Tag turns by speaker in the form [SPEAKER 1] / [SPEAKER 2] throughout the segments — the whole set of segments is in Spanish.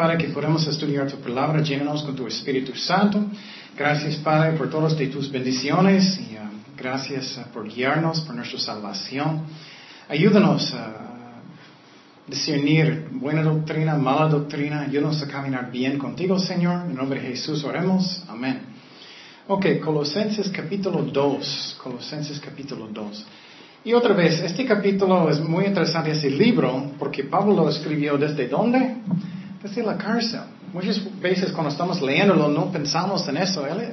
[SPEAKER 1] Padre que podemos estudiar tu palabra, llénanos con tu Espíritu Santo. Gracias Padre por todas tus bendiciones y uh, gracias uh, por guiarnos, por nuestra salvación. Ayúdanos a discernir buena doctrina, mala doctrina. Ayúdanos a caminar bien contigo, Señor. En nombre de Jesús oremos. Amén. Ok, Colosenses capítulo 2. Colosenses capítulo 2. Y otra vez, este capítulo es muy interesante, ese libro, porque Pablo lo escribió desde dónde? Desde la cárcel. Muchas veces cuando estamos leyéndolo no pensamos en eso. Él,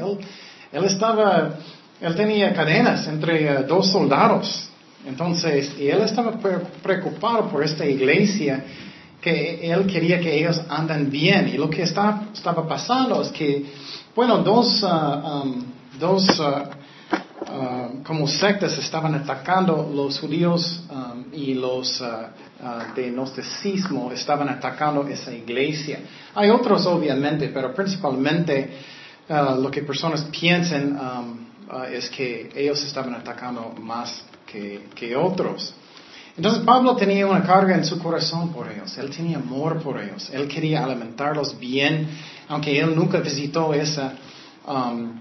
[SPEAKER 1] él, estaba, él tenía cadenas entre eh, dos soldados. Entonces, y él estaba preocupado por esta iglesia que él quería que ellos andan bien. Y lo que está, estaba pasando es que, bueno, dos, uh, um, dos uh, Uh, como sectas estaban atacando los judíos um, y los uh, uh, de gnosticismo estaban atacando esa iglesia. Hay otros obviamente, pero principalmente lo que personas piensan um, es que ellos estaban atacando más que, que otros. Entonces Pablo tenía una carga en su corazón por ellos, él tenía amor por ellos, él quería alimentarlos bien, aunque él nunca visitó esa, um,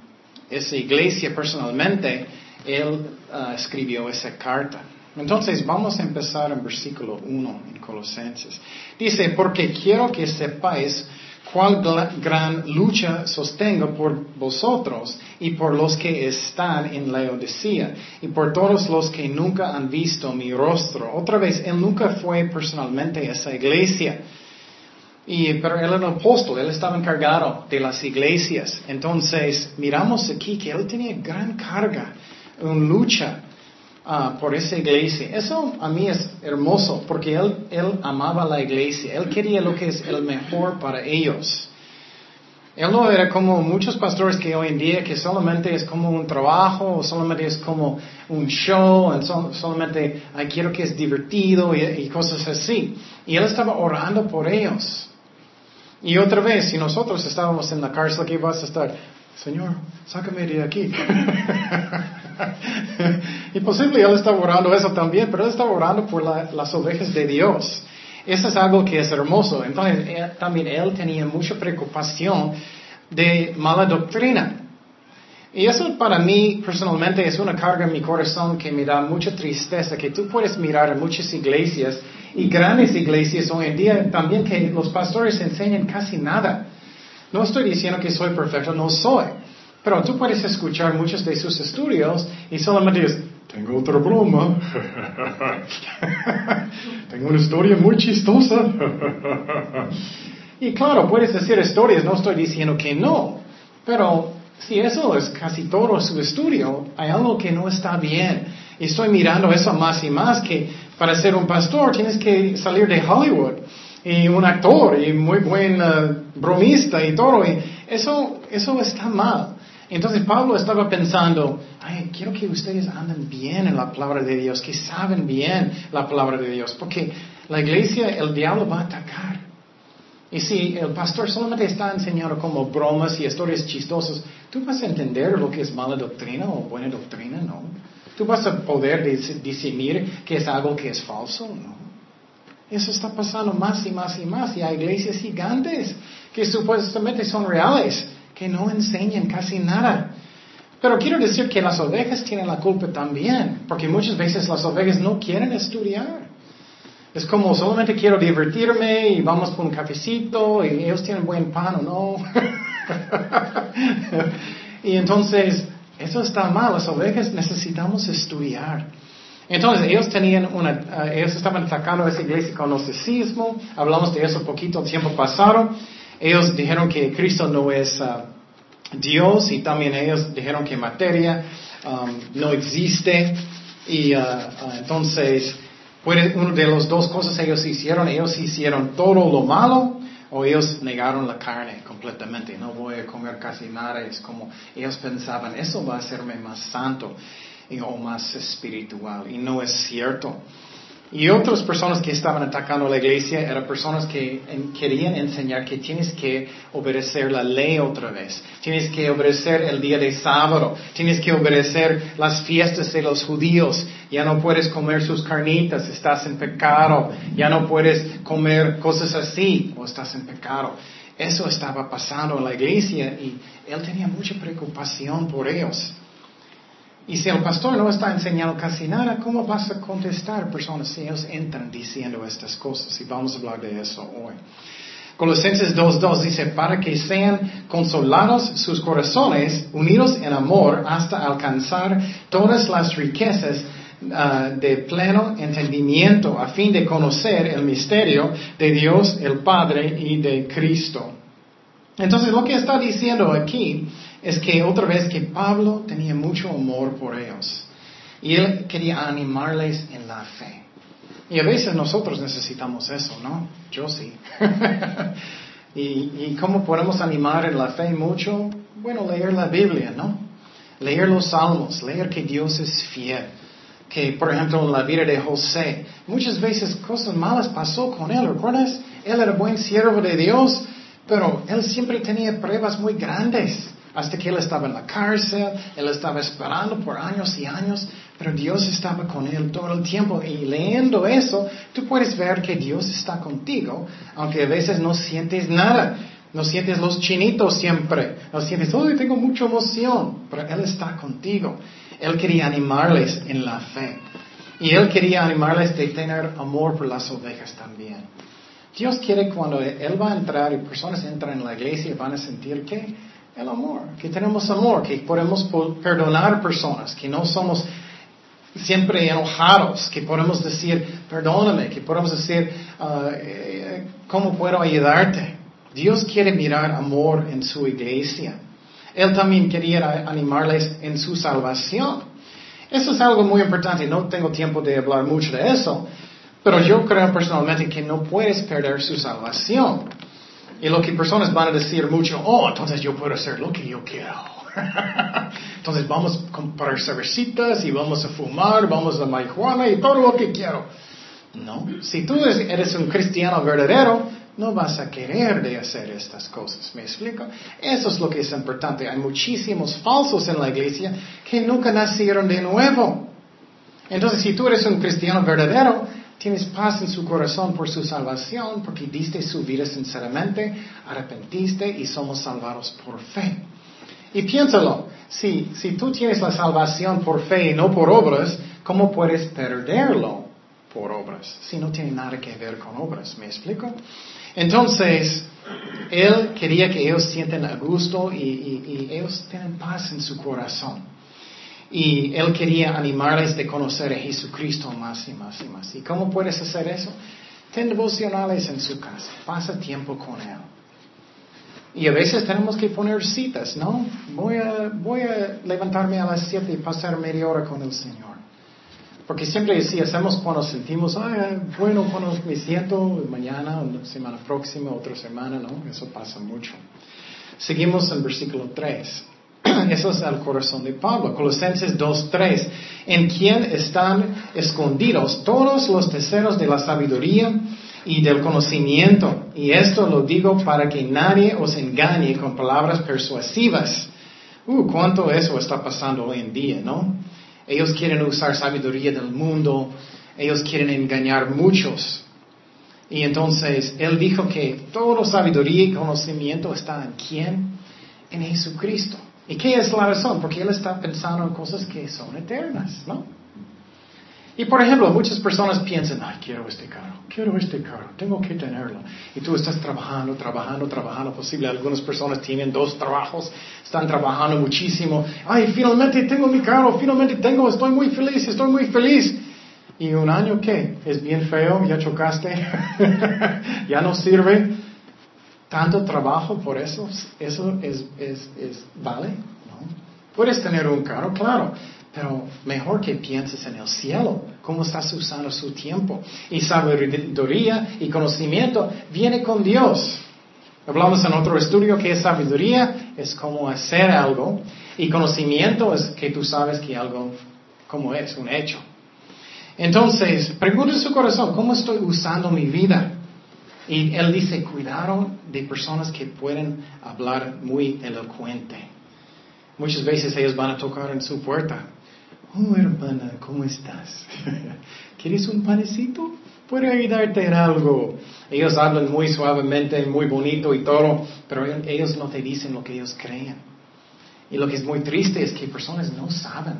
[SPEAKER 1] esa iglesia personalmente, él ah, escribió esa carta. Entonces vamos a empezar en versículo 1 en Colosenses. Dice, porque quiero que sepáis cuál gran lucha sostengo por vosotros y por los que están en Laodicea y por todos los que nunca han visto mi rostro. Otra vez, él nunca fue personalmente a esa iglesia. Y, pero él era un apóstol, él estaba encargado de las iglesias. Entonces, miramos aquí que él tenía gran carga, una lucha ah, por esa iglesia. Eso a mí es hermoso, porque él, él amaba la iglesia, él quería lo que es el mejor para ellos. Él no era como muchos pastores que hoy en día que solamente es como un trabajo, o solamente es como un show, o solamente quiero que es divertido y cosas así. Y él estaba orando por ellos. Y otra vez, si nosotros estábamos en la cárcel, ¿qué vas a estar? Señor, sácame de aquí. y posible él estaba orando eso también, pero él estaba orando por las ovejas de Dios. Eso es algo que es hermoso. Entonces, también él tenía mucha preocupación de mala doctrina. Y eso para mí personalmente es una carga en mi corazón que me da mucha tristeza, que tú puedes mirar en muchas iglesias y grandes iglesias hoy en día también que los pastores enseñan casi nada. No estoy diciendo que soy perfecto, no soy. Pero tú puedes escuchar muchos de sus estudios y solamente dices, tengo otra broma. tengo una historia muy chistosa. y claro, puedes decir historias, no estoy diciendo que no. Pero si eso es casi todo su estudio, hay algo que no está bien. Y estoy mirando eso más y más que para ser un pastor tienes que salir de Hollywood y un actor y muy buen uh, bromista y todo. Y eso, eso está mal. Entonces Pablo estaba pensando, quiero que ustedes anden bien en la palabra de Dios, que saben bien la palabra de Dios, porque la iglesia, el diablo va a atacar. Y si el pastor solamente está enseñando como bromas y historias chistosas, ¿tú vas a entender lo que es mala doctrina o buena doctrina? No. ¿Tú vas a poder discernir que es algo que es falso? No. Eso está pasando más y más y más. Y hay iglesias gigantes que supuestamente son reales, que no enseñan casi nada. Pero quiero decir que las ovejas tienen la culpa también, porque muchas veces las ovejas no quieren estudiar. Es como solamente quiero divertirme y vamos por un cafecito y ellos tienen buen pan o no. y entonces eso está mal, las ovejas necesitamos estudiar. Entonces, ellos tenían una, eh, ellos estaban atacando a esa iglesia con gnosticismo, hablamos de eso poquito tiempo pasado. Ellos dijeron que Cristo no es uh, Dios y también ellos dijeron que materia um, no existe. Y uh, entonces, una de las dos cosas ellos hicieron, ellos hicieron todo lo malo o ellos negaron la carne completamente, no voy a comer casi nada, es como ellos pensaban, eso va a hacerme más santo o más espiritual, y no es cierto. Y otras personas que estaban atacando la iglesia eran personas que querían enseñar que tienes que obedecer la ley otra vez. Tienes que obedecer el día de sábado. Tienes que obedecer las fiestas de los judíos. Ya no puedes comer sus carnitas, estás en pecado. Ya no puedes comer cosas así o estás en pecado. Eso estaba pasando en la iglesia y él tenía mucha preocupación por ellos. Y si el pastor no está enseñando casi nada, ¿cómo vas a contestar personas si ellos entran diciendo estas cosas? Y vamos a hablar de eso hoy. Colosenses 2.2 dice, para que sean consolados sus corazones, unidos en amor, hasta alcanzar todas las riquezas ah, de pleno entendimiento, a fin de conocer el misterio de Dios el Padre y de Cristo. Entonces, lo que está diciendo aquí es que otra vez que Pablo tenía mucho amor por ellos y él quería animarles en la fe. Y a veces nosotros necesitamos eso, ¿no? Yo sí. y, cómo podemos animar en la fe mucho? Bueno, leer la Biblia, ¿no? Leer los salmos, leer que Dios es fiel. Que, por ejemplo, en la vida de José, muchas veces cosas malas pasó con él, ¿recuerdas? Él era buen siervo de Dios, pero él siempre tenía pruebas muy grandes hasta que él estaba en la cárcel, él estaba esperando por años y años, pero Dios estaba con él todo el tiempo. Y leyendo eso, tú puedes ver que Dios está contigo, aunque a veces no sientes nada. No sientes los chinitos siempre. No sientes, oh, tengo mucha emoción. Pero Él está contigo. Él quería animarles en la fe. Y Él quería animarles de tener amor por las ovejas también. Dios quiere cuando Él va a entrar y personas entran en la iglesia y van a sentir que el amor, que tenemos amor, que podemos perdonar personas, que no somos siempre enojados, que podemos decir, perdóname, que podemos decir, ah, eh, ¿cómo puedo ayudarte? Dios quiere mirar amor en su iglesia. Él también quería animarles en su salvación. Eso es algo muy importante. No tengo tiempo de hablar mucho de eso, pero yo creo personalmente que no puedes perder su salvación. Y lo que personas van a decir mucho, oh, entonces yo puedo hacer lo que yo quiero. entonces vamos a comprar cervecitas y vamos a fumar, vamos a marihuana y todo lo que quiero. No, si tú eres un cristiano verdadero, no vas a querer de hacer estas cosas. ¿Me explico? Eso es lo que es importante. Hay muchísimos falsos en la iglesia que nunca nacieron de nuevo. Entonces, si tú eres un cristiano verdadero, Tienes paz en su corazón por su salvación, porque diste su vida sinceramente, arrepentiste y somos salvados por fe. Y piénsalo, si, si tú tienes la salvación por fe y no por obras, ¿cómo puedes perderlo por obras? Si no tiene nada que ver con obras, ¿me explico? Entonces, él quería que ellos sienten a gusto y, y ellos tienen paz en su corazón. Y él quería animarles de conocer a Jesucristo más y más y más. ¿Y cómo puedes hacer eso? Ten devocionales en su casa, pasa tiempo con él. Y a veces tenemos que poner citas, ¿no? Voy a, voy a levantarme a las 7 y pasar media hora con el Señor. Porque siempre si hacemos cuando sentimos, ah, bueno, cuando me siento, mañana, semana próxima, otra semana, ¿no? Eso pasa mucho. Seguimos en versículo 3. Eso es el corazón de Pablo. Colosenses 2.3. En quien están escondidos todos los tesoros de la sabiduría y del conocimiento. Y esto lo digo para que nadie os engañe con palabras persuasivas. Uh, cuánto eso está pasando hoy en día, ¿no? Ellos quieren usar sabiduría del mundo. Ellos quieren engañar muchos. Y entonces él dijo que toda sabiduría y conocimiento está en quién? En Jesucristo. ¿Y qué es la razón? Porque él está pensando en cosas que son eternas, ¿no? Y por ejemplo, muchas personas piensan, ay, quiero este carro, quiero este carro, tengo que tenerlo. Y tú estás trabajando, trabajando, trabajando. Posible, algunas personas tienen dos trabajos, están trabajando muchísimo. Ay, finalmente tengo mi carro, finalmente tengo, estoy muy feliz, estoy muy feliz. ¿Y un año qué? ¿Es bien feo? ¿Ya chocaste? ¿Ya no sirve? Tanto trabajo por eso, eso es, es, es vale, ¿no? Puedes tener un carro, claro, pero mejor que pienses en el cielo, cómo estás usando su tiempo. Y sabiduría y conocimiento viene con Dios. Hablamos en otro estudio que es sabiduría, es cómo hacer algo, y conocimiento es que tú sabes que algo, como es, un hecho. Entonces, pregunta su corazón, ¿cómo estoy usando mi vida? Y él dice, cuidado de personas que pueden hablar muy elocuente. Muchas veces ellos van a tocar en su puerta. Oh, hermana, ¿cómo estás? ¿Quieres un panecito? Puedo ayudarte en algo. Ellos hablan muy suavemente, muy bonito y todo, pero ellos no te dicen lo que ellos creen. Y lo que es muy triste es que personas no saben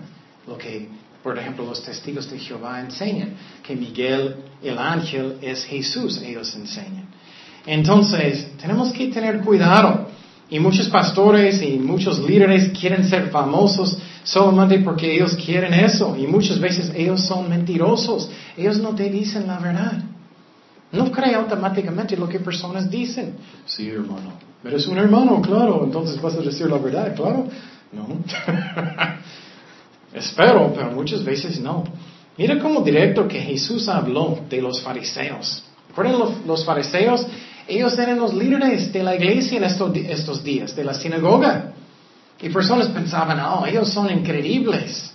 [SPEAKER 1] lo que, por ejemplo, los testigos de Jehová enseñan, que Miguel, el ángel, es Jesús, ellos enseñan. Entonces, tenemos que tener cuidado. Y muchos pastores y muchos líderes quieren ser famosos solamente porque ellos quieren eso. Y muchas veces ellos son mentirosos. Ellos no te dicen la verdad. No cree automáticamente lo que personas dicen. Sí, hermano. Eres un hermano, claro. Entonces vas a decir la verdad, claro. No. Espero, pero muchas veces no. Mira cómo directo que Jesús habló de los fariseos. ¿Recuerdan los, fariseos? Ellos eran los líderes de la iglesia en estos, estos días, de la sinagoga. Y personas pensaban, oh, ellos son increíbles.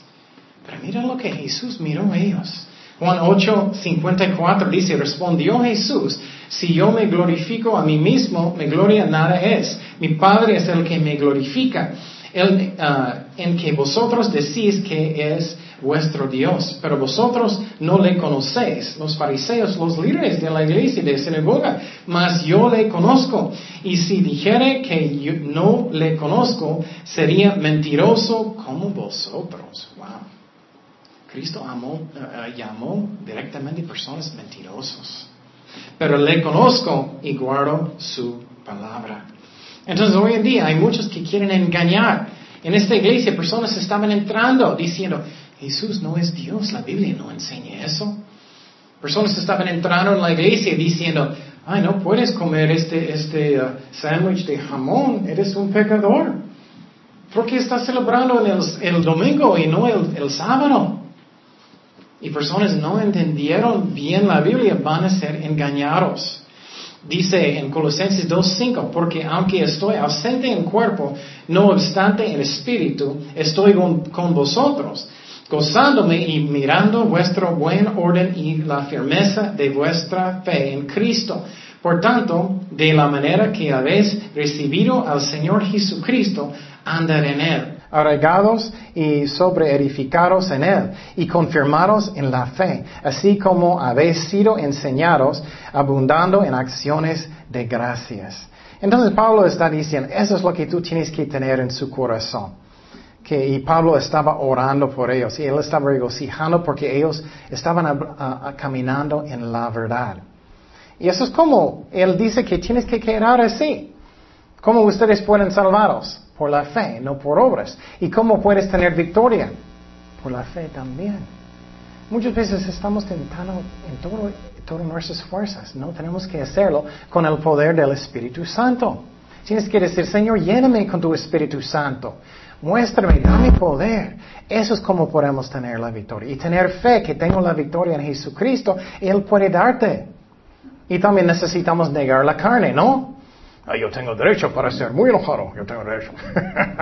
[SPEAKER 1] Pero mira lo que Jesús miró a ellos. Juan 8, 54 dice, respondió Jesús, si yo me glorifico a mí mismo, mi gloria nada es. Mi Padre es el que me glorifica, el, ah, en que vosotros decís que es vuestro Dios, pero vosotros no le conocéis, los fariseos, los líderes de la iglesia de sinagoga, mas yo le conozco. Y si dijere que yo no le conozco, sería mentiroso como vosotros. Wow. Cristo amó, uh, llamó directamente personas mentirosos. Pero le conozco y guardo su palabra. Entonces hoy en día hay muchos que quieren engañar. En esta iglesia personas estaban entrando diciendo, Jesús no es Dios, la Biblia no enseña eso. Personas estaban entrando en la iglesia diciendo, ay, no puedes comer este, este uh, sándwich de jamón, eres un pecador. ¿Por qué estás celebrando el, el domingo y no el, el sábado? Y personas no entendieron bien la Biblia, van a ser engañados. Dice en Colosenses 2.5, porque aunque estoy ausente en cuerpo, no obstante en espíritu, estoy con, con vosotros gozándome y mirando vuestro buen orden y la firmeza de vuestra fe en Cristo. Por tanto, de la manera que habéis recibido al Señor Jesucristo, andad en Él, arraigados y sobreedificados en Él, y confirmados en la fe, así como habéis sido enseñados, abundando en acciones de gracias. Entonces Pablo está diciendo, eso es lo que tú tienes que tener en su corazón que y Pablo estaba orando por ellos y él estaba regocijando porque ellos estaban caminando en la verdad. Y eso es como él dice que tienes que quedar así. ¿Cómo ustedes pueden salvaros? Por la fe, no por obras. ¿Y cómo puedes tener victoria? Por la fe también. Muchas veces estamos tentando en todo, todas nuestras fuerzas. No tenemos que hacerlo con el poder del Espíritu Santo. Tienes que decir, Señor, lléname con tu Espíritu Santo. Muéstrame, dame poder. Eso es como podemos tener la victoria. Y tener fe que tengo la victoria en Jesucristo, Él puede darte. Y también necesitamos negar la carne, ¿no? Ah, yo tengo derecho para ser muy enojado, yo tengo derecho.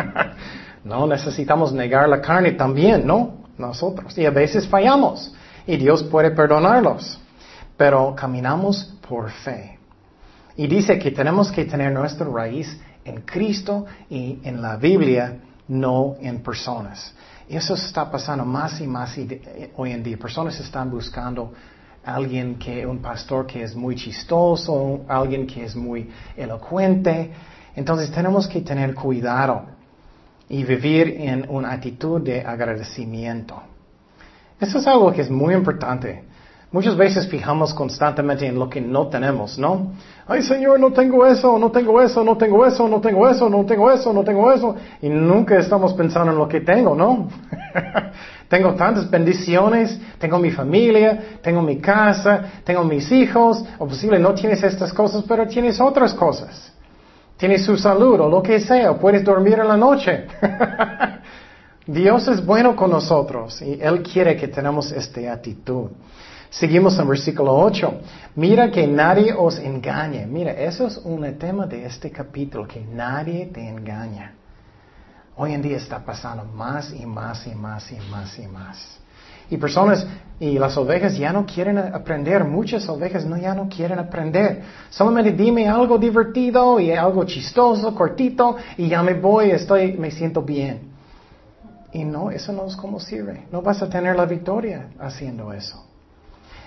[SPEAKER 1] no, necesitamos negar la carne también, ¿no? Nosotros. Y a veces fallamos. Y Dios puede perdonarlos. Pero caminamos por fe. Y dice que tenemos que tener nuestra raíz en Cristo y en la Biblia no en personas. Eso está pasando más y más eh, hoy en día. Personas están buscando alguien que, un pastor que es muy chistoso, alguien que es muy elocuente. Entonces tenemos que tener cuidado y vivir en una actitud de agradecimiento. Eso es algo que es muy importante. Muchas veces fijamos constantemente en lo que no tenemos, ¿no? Ay Señor, no tengo eso, no tengo eso, no tengo eso, no tengo eso, no tengo eso, no tengo eso. Y nunca estamos pensando en lo que tengo, ¿no? tengo tantas bendiciones, tengo mi familia, tengo mi casa, tengo mis hijos, o posible no tienes estas cosas, pero tienes otras cosas. Tienes su salud o lo que sea, puedes dormir en la noche. Dios es bueno con nosotros y Él quiere que tenemos esta actitud. Seguimos en versículo 8. Mira que nadie os engañe. Mira, eso es un tema de este capítulo, que nadie te engaña. Hoy en día está pasando más y más y más y más y más.
[SPEAKER 2] Y personas, y las ovejas ya no quieren aprender, muchas ovejas no, ya no quieren aprender. Solamente dime algo divertido y algo chistoso, cortito, y ya me voy, estoy, me siento bien. Y no, eso no es como sirve. No vas a tener la victoria haciendo eso.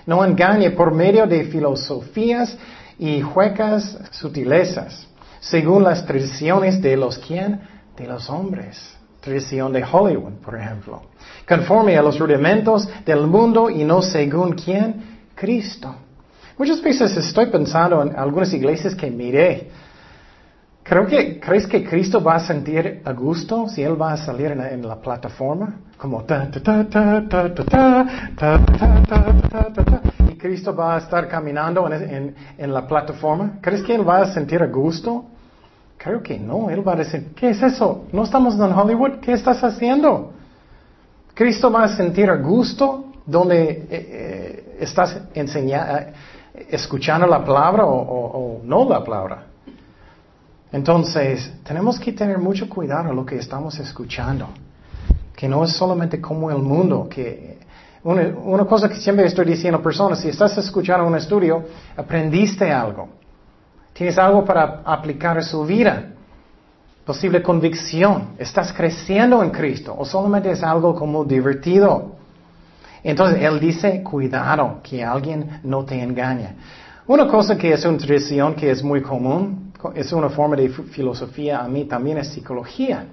[SPEAKER 2] No engañe por medio de filosofías y huecas sutilezas, según las tradiciones de los quién, de los hombres. Tradición de Hollywood, por ejemplo. Conforme a los rudimentos del mundo y no según quién, Cristo. Muchas veces estoy pensando en algunas iglesias que miré. Creo que, ¿Crees que Cristo va a sentir a gusto si Él va a salir en la, plataforma? Como ta ta ta ta ta ta ta ta ta ta y Cristo va a estar caminando en, en la plataforma. ¿Crees que Él va a sentir a gusto? Creo que no. Él va a decir, ¿qué es eso? ¿No estamos en Hollywood? ¿Qué estás haciendo? Cristo va a sentir a gusto donde eh, estás enseñando, escuchando la palabra o, no la palabra. Entonces, tenemos que tener mucho cuidado en lo que estamos escuchando. Que no es solamente como el mundo, que una, cosa que siempre estoy diciendo a personas, si estás escuchando un estudio, aprendiste algo. Tienes algo para aplicar a su vida. Posible convicción. Estás creciendo en Cristo. O solamente es algo como divertido. Entonces Él dice, cuidado, que alguien no te engañe. Una cosa que es una tradición que es muy común, es una forma de filosofía a mí también es psicología.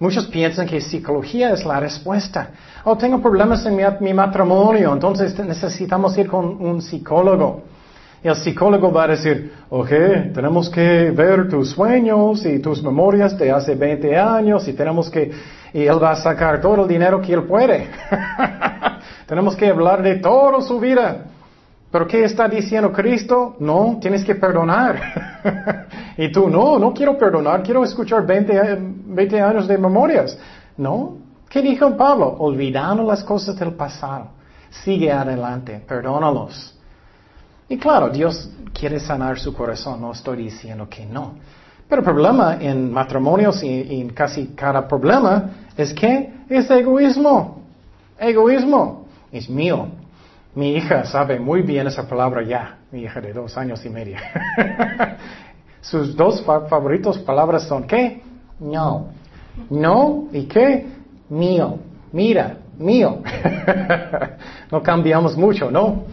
[SPEAKER 2] Muchos piensan que psicología es la respuesta. Oh, tengo problemas en mi matrimonio, entonces necesitamos ir con un psicólogo. El psicólogo va a decir, ok, tenemos que ver tus sueños y tus memorias de hace 20 años y tenemos que, y él va a sacar todo el dinero que él puede. tenemos que hablar de toda su vida. Pero ¿qué está diciendo Cristo? No, tienes que perdonar. y tú, no, no quiero perdonar, quiero escuchar 20, 20 años de memorias. No. ¿Qué dijo Pablo? Olvidando las cosas del pasado. Sigue adelante, perdónalos. Y claro, Dios quiere sanar su corazón, no estoy diciendo que no. Pero el problema en matrimonios y, en casi cada problema es que es egoísmo. Egoísmo. Es mío. Mi hija sabe muy bien esa palabra ya. Mi hija de dos años y medio. Sus dos favoritos palabras son ¿qué? No. No y qué? Mío. Mira, mío. no cambiamos mucho, ¿no?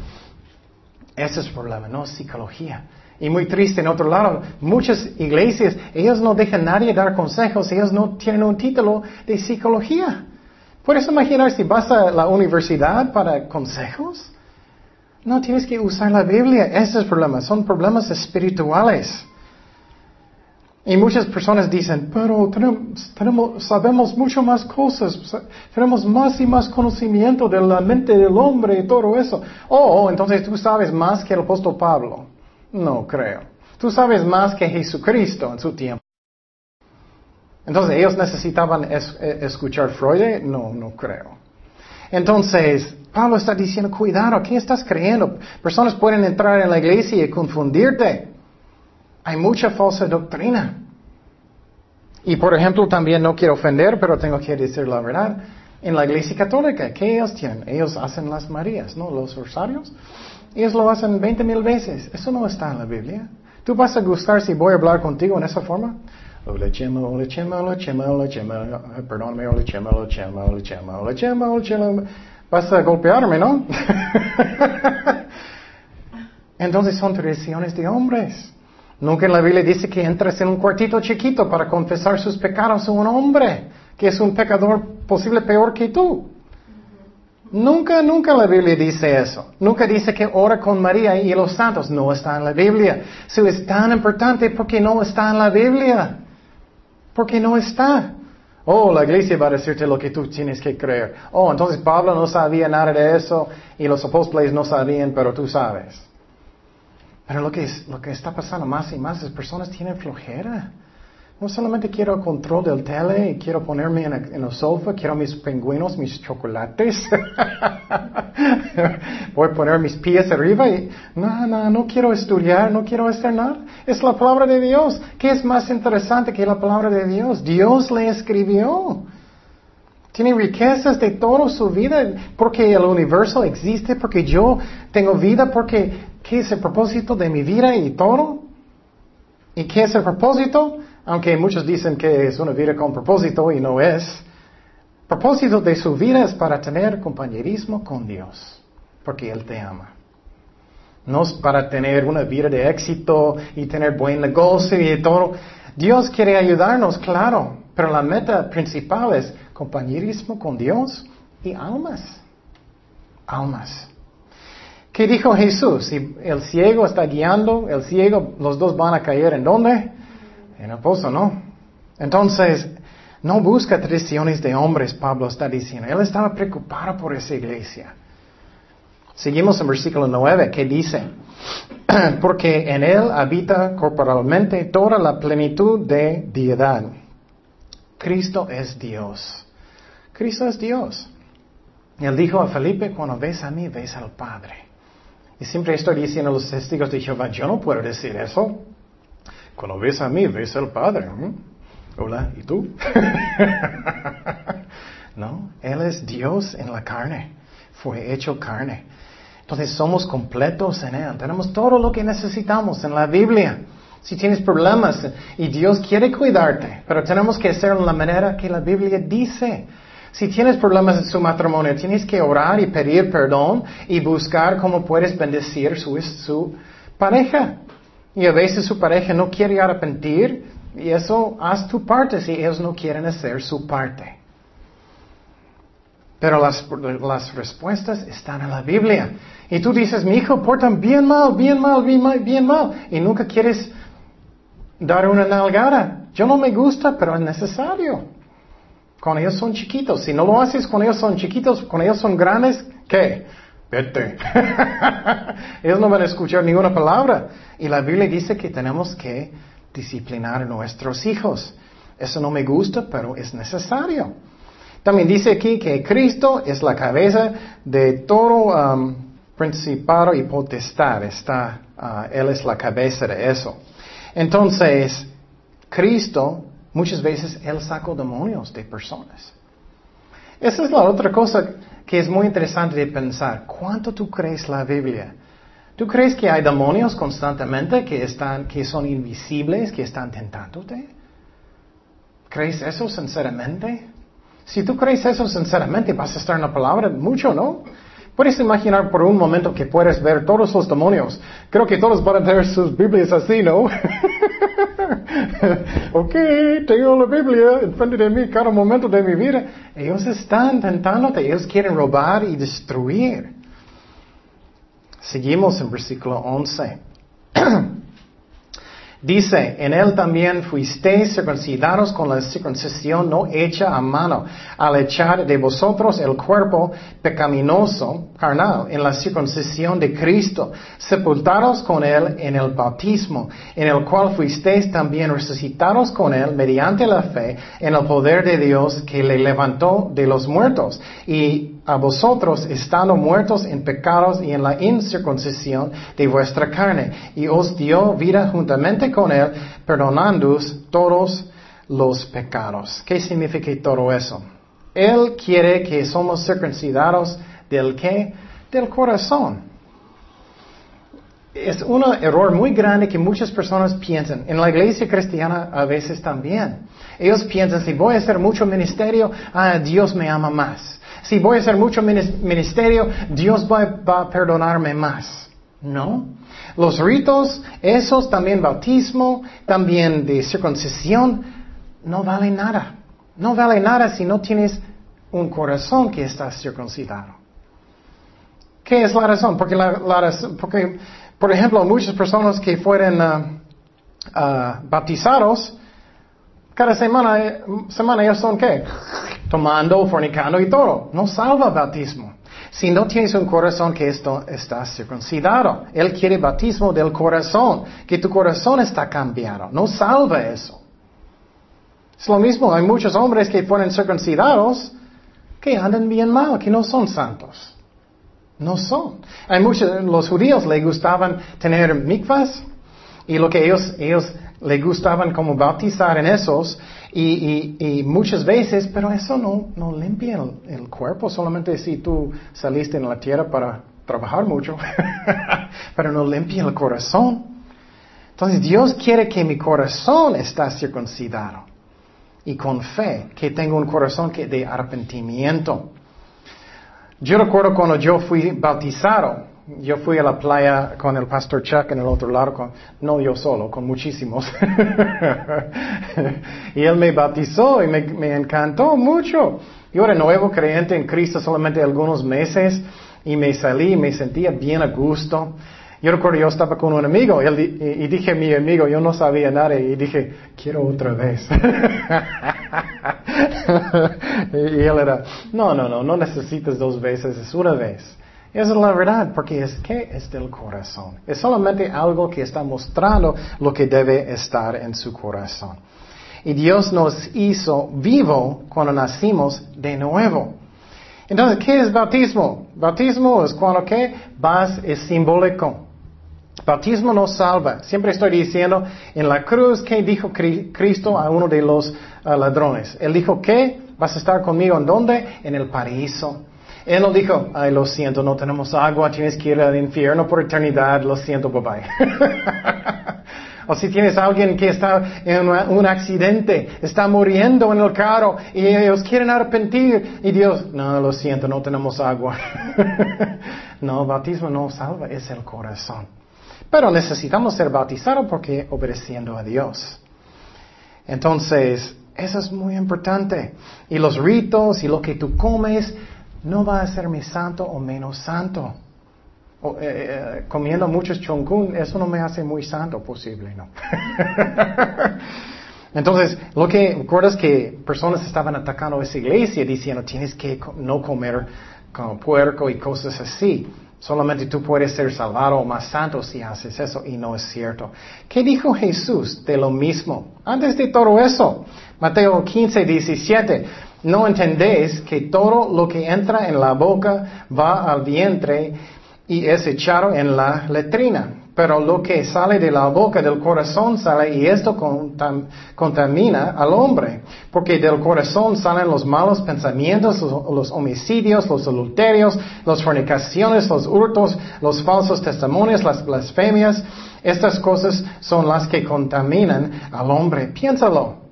[SPEAKER 2] Ese es el problema, no psicología. Y muy triste, en otro lado, muchas iglesias, ellos no dejan a nadie dar consejos, ellos no tienen un título de psicología. ¿Puedes imaginar si vas a la universidad para consejos? No tienes que usar la Biblia. Ese es el problema. Son problemas espirituales. Y muchas personas dicen, pero tenemos, sabemos mucho más cosas, tenemos más y más conocimiento de la mente del hombre y todo eso. Oh, entonces tú sabes más que el apóstol Pablo. No creo. Tú sabes más que Jesucristo en su tiempo. Entonces, ¿ellos necesitaban eh, escuchar Freud? No, no creo. Entonces, Pablo está diciendo, cuidado, ¿qué estás creyendo? Personas pueden entrar en la iglesia y confundirte. Hay mucha falsa doctrina. Y por ejemplo, también no quiero ofender, pero tengo que decir la verdad. En la iglesia católica, ¿qué ellos tienen? Ellos hacen las Marías, ¿no? Los rosarios. Ellos lo hacen 20 mil veces. Eso no está en la Biblia. ¿Tú vas a gustar si voy a hablar contigo en esa forma? Perdóname. Vas a golpearme, ¿no? Entonces son tradiciones de hombres. Nunca en la Biblia dice que entres en un cuartito chiquito para confesar sus pecados a un hombre, que es un pecador posible peor que tú. Nunca, nunca la Biblia dice eso. Nunca dice que ora con María y los santos. No está en la Biblia. Eso es tan importante porque no está en la Biblia. Porque no está. Oh, la iglesia va a decirte lo que tú tienes que creer. Oh, entonces Pablo no sabía nada de eso y los apóstoles no sabían, pero tú sabes. Pero lo que, es, lo que está pasando más y más es personas tienen flojera. No solamente quiero control del tele y quiero ponerme en, el sofá, quiero mis pingüinos, mis chocolates. Voy a poner mis pies arriba y no, no, no quiero estudiar, no quiero hacer nada. Es la palabra de Dios. ¿Qué es más interesante que la palabra de Dios? Dios le escribió. Tiene riquezas de toda su vida porque el universo existe, porque yo tengo vida, porque ¿qué es el propósito de mi vida y todo? ¿Y qué es el propósito? Aunque muchos dicen que es una vida con propósito y no es. Propósito de su vida es para tener compañerismo con Dios, porque Él te ama. No es para tener una vida de éxito y tener buen negocio y todo. Dios quiere ayudarnos, claro, pero la meta principal es compañerismo con Dios y almas. Almas. ¿Qué dijo Jesús? Si el ciego está guiando, el ciego, los dos van a caer en dónde? En el pozo, ¿no? Entonces, no busca tradiciones de hombres, Pablo está diciendo. Él estaba preocupado por esa iglesia. Seguimos en versículo 9, que dice, porque en él habita corporalmente toda la plenitud de deidad. Cristo es Dios. Cristo es Dios. Él dijo a Felipe, cuando ves a mí, ves al Padre. Y siempre estoy diciendo a los testigos de Jehová, yo no puedo decir eso. Cuando ves a mí, ves al Padre. Hola, ¿y tú? no, Él es Dios en la carne. Fue hecho carne. Entonces somos completos en Él. Tenemos todo lo que necesitamos en la Biblia. Si tienes problemas y Dios quiere cuidarte, pero tenemos que hacerlo en la manera que la Biblia dice. Si tienes problemas en su matrimonio, tienes que orar y pedir perdón y buscar cómo puedes bendecir su, su pareja. Y a veces su pareja no quiere arrepentir y eso haz tu parte si ellos no quieren hacer su parte. Pero las, las, respuestas están en la Biblia. Y tú dices, mi hijo portan bien mal, bien mal, bien mal, bien mal. Y nunca quieres dar una nalgada. Yo no me gusta, pero es necesario. Cuando ellos son chiquitos. Si no lo haces cuando ellos son chiquitos, cuando ellos son grandes, ¿qué? Vete. ellos no van a escuchar ninguna palabra. Y la Biblia dice que tenemos que disciplinar a nuestros hijos. Eso no me gusta, pero es necesario. También dice aquí que Cristo es la cabeza de todo um, principado y potestad. Está, uh, él es la cabeza de eso. Entonces, Cristo, muchas veces, Él sacó demonios de personas. Esa es la otra cosa que es muy interesante de pensar. ¿Cuánto tú crees la Biblia? ¿Tú crees que hay demonios constantemente que, están, que son invisibles, que están tentándote? ¿Crees eso sinceramente? Si tú crees eso sinceramente, vas a estar en la palabra mucho, ¿no? Puedes imaginar por un momento que puedes ver todos los demonios. Creo que todos van a tener sus Biblias así, ¿no? ok, tengo la Biblia en frente de mí cada momento de mi vida. Ellos están tentándote, ellos quieren robar y destruir. Seguimos en versículo 11. Dice, en él también fuisteis circuncidados con la circuncisión no hecha a mano, al echar de vosotros el cuerpo pecaminoso, carnal, en la circuncisión de Cristo, sepultados con él en el bautismo, en el cual fuisteis también resucitados con él mediante la fe en el poder de Dios que le levantó de los muertos, y a vosotros estando muertos en pecados y en la incircuncisión de vuestra carne, y os dio vida juntamente con él, perdonándoos todos los pecados. ¿Qué significa todo eso? Él quiere que somos circuncidados del qué? Del corazón. Es un error muy grande que muchas personas piensan. En la iglesia cristiana a veces también. Ellos piensan, si voy a hacer mucho ministerio, ah, Dios me ama más. Si voy a hacer mucho ministerio, Dios va, a perdonarme más. No. Los ritos, esos también bautismo, también de circuncisión, no vale nada. No vale nada si no tienes un corazón que está circuncidado. ¿Qué es la razón? Porque, por ejemplo, muchas personas que fueron uh, uh, bautizados, cada semana, eh, semana ellos son qué? Tomando, fornicando y todo. No salva bautismo. Si no tienes un corazón que esto está circuncidado, Él quiere bautismo del corazón, que tu corazón está cambiado. No salva eso. Es lo mismo, hay muchos hombres que fueron circuncidados que andan bien mal, que no son santos. No son. Hay muchos, los judíos les gustaban tener mikvas y lo que ellos, ellos le gustaban como bautizar en esos Y, muchas veces, pero eso no, limpia el, cuerpo, solamente si tú saliste en la tierra para trabajar mucho, pero no limpia el corazón. Entonces Dios quiere que mi corazón esté circuncidado y con fe, que tenga un corazón que de arrepentimiento. Yo recuerdo cuando yo fui bautizado, yo fui a la playa con el pastor Chuck en el otro lado, no yo solo, con muchísimos. y él me bautizó y me, encantó mucho. Yo era nuevo creyente en Cristo solamente algunos meses y me salí y me sentía bien a gusto. Yo recuerdo, yo estaba con un amigo y, y, dije a mi amigo, yo no sabía nada y dije, quiero otra vez. y él era, no, no, no, no necesitas dos veces, es una vez. Esa es la verdad, porque es que es del corazón. Es solamente algo que está mostrando lo que debe estar en su corazón. Y Dios nos hizo vivo cuando nacimos de nuevo. Entonces, ¿qué es bautismo? Bautismo es cuando que vas es simbólico. Bautismo no salva. Siempre estoy diciendo, en la cruz, ¿qué dijo Cristo a uno de los uh, ladrones? Él dijo, ¿qué? ¿Vas a estar conmigo en dónde? En el paraíso. Él no dijo, ay, lo siento, no tenemos agua, tienes que ir al infierno por eternidad, lo siento, bye o si tienes alguien que está en un accidente, está muriendo en el carro y ellos quieren arrepentir y Dios, no, lo siento, no tenemos agua. no, bautismo no salva, es el corazón. Pero necesitamos ser bautizados porque obedeciendo a Dios. Entonces, eso es muy importante. Y los ritos y lo que tú comes no va a hacerme santo o menos santo. O, eh, eh, comiendo muchos chongkun, eso no me hace muy santo posible, ¿no? Entonces, lo que, recuerdas que personas estaban atacando esa iglesia diciendo, tienes que no comer como puerco y cosas así. Solamente tú puedes ser salvado o más santo si haces eso y no es cierto. ¿Qué dijo Jesús de lo mismo? Antes de todo eso, Mateo 15, 17, ¿no entendéis que todo lo que entra en la boca va al vientre y es echado en la letrina? Pero lo que sale de la boca del corazón sale y esto contamina al hombre, porque del corazón salen los malos pensamientos, los, homicidios, los adulterios, las fornicaciones, los hurtos, los falsos testimonios, las blasfemias. Estas cosas son las que contaminan al hombre. Piénsalo.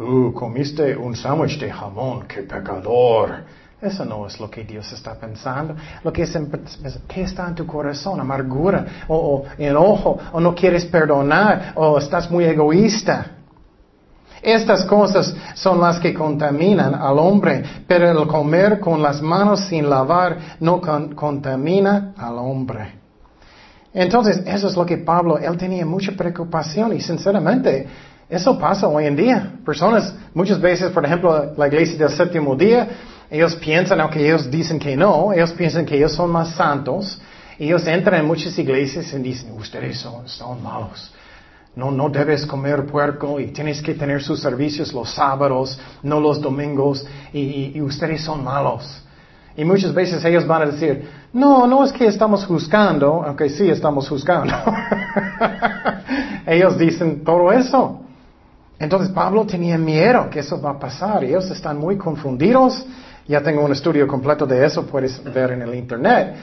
[SPEAKER 2] Uh, comiste un sándwich de jamón, qué pecador. Eso no es lo que Dios está pensando. Lo que es, ¿qué está en tu corazón? Amargura, o, enojo, o no quieres perdonar, o estás muy egoísta. Estas cosas son las que contaminan al hombre, pero el comer con las manos sin lavar no contamina al hombre. Entonces, eso es lo que Pablo, él tenía mucha preocupación y sinceramente, eso pasa hoy en día. Personas, muchas veces, por ejemplo, la iglesia del séptimo día, ellos piensan, aunque ellos dicen que no, ellos piensan que ellos son más santos. Ellos entran en muchas iglesias y dicen, ustedes son, son malos. No, no debes comer puerco y tienes que tener sus servicios los sábados, no los domingos, y, y, ustedes son malos. Y muchas veces ellos van a decir, no, no es que estamos juzgando, aunque sí estamos juzgando. ellos dicen todo eso. Entonces Pablo tenía miedo que eso va a pasar. Ellos están muy confundidos ya tengo un estudio completo de eso, puedes ver en el Internet.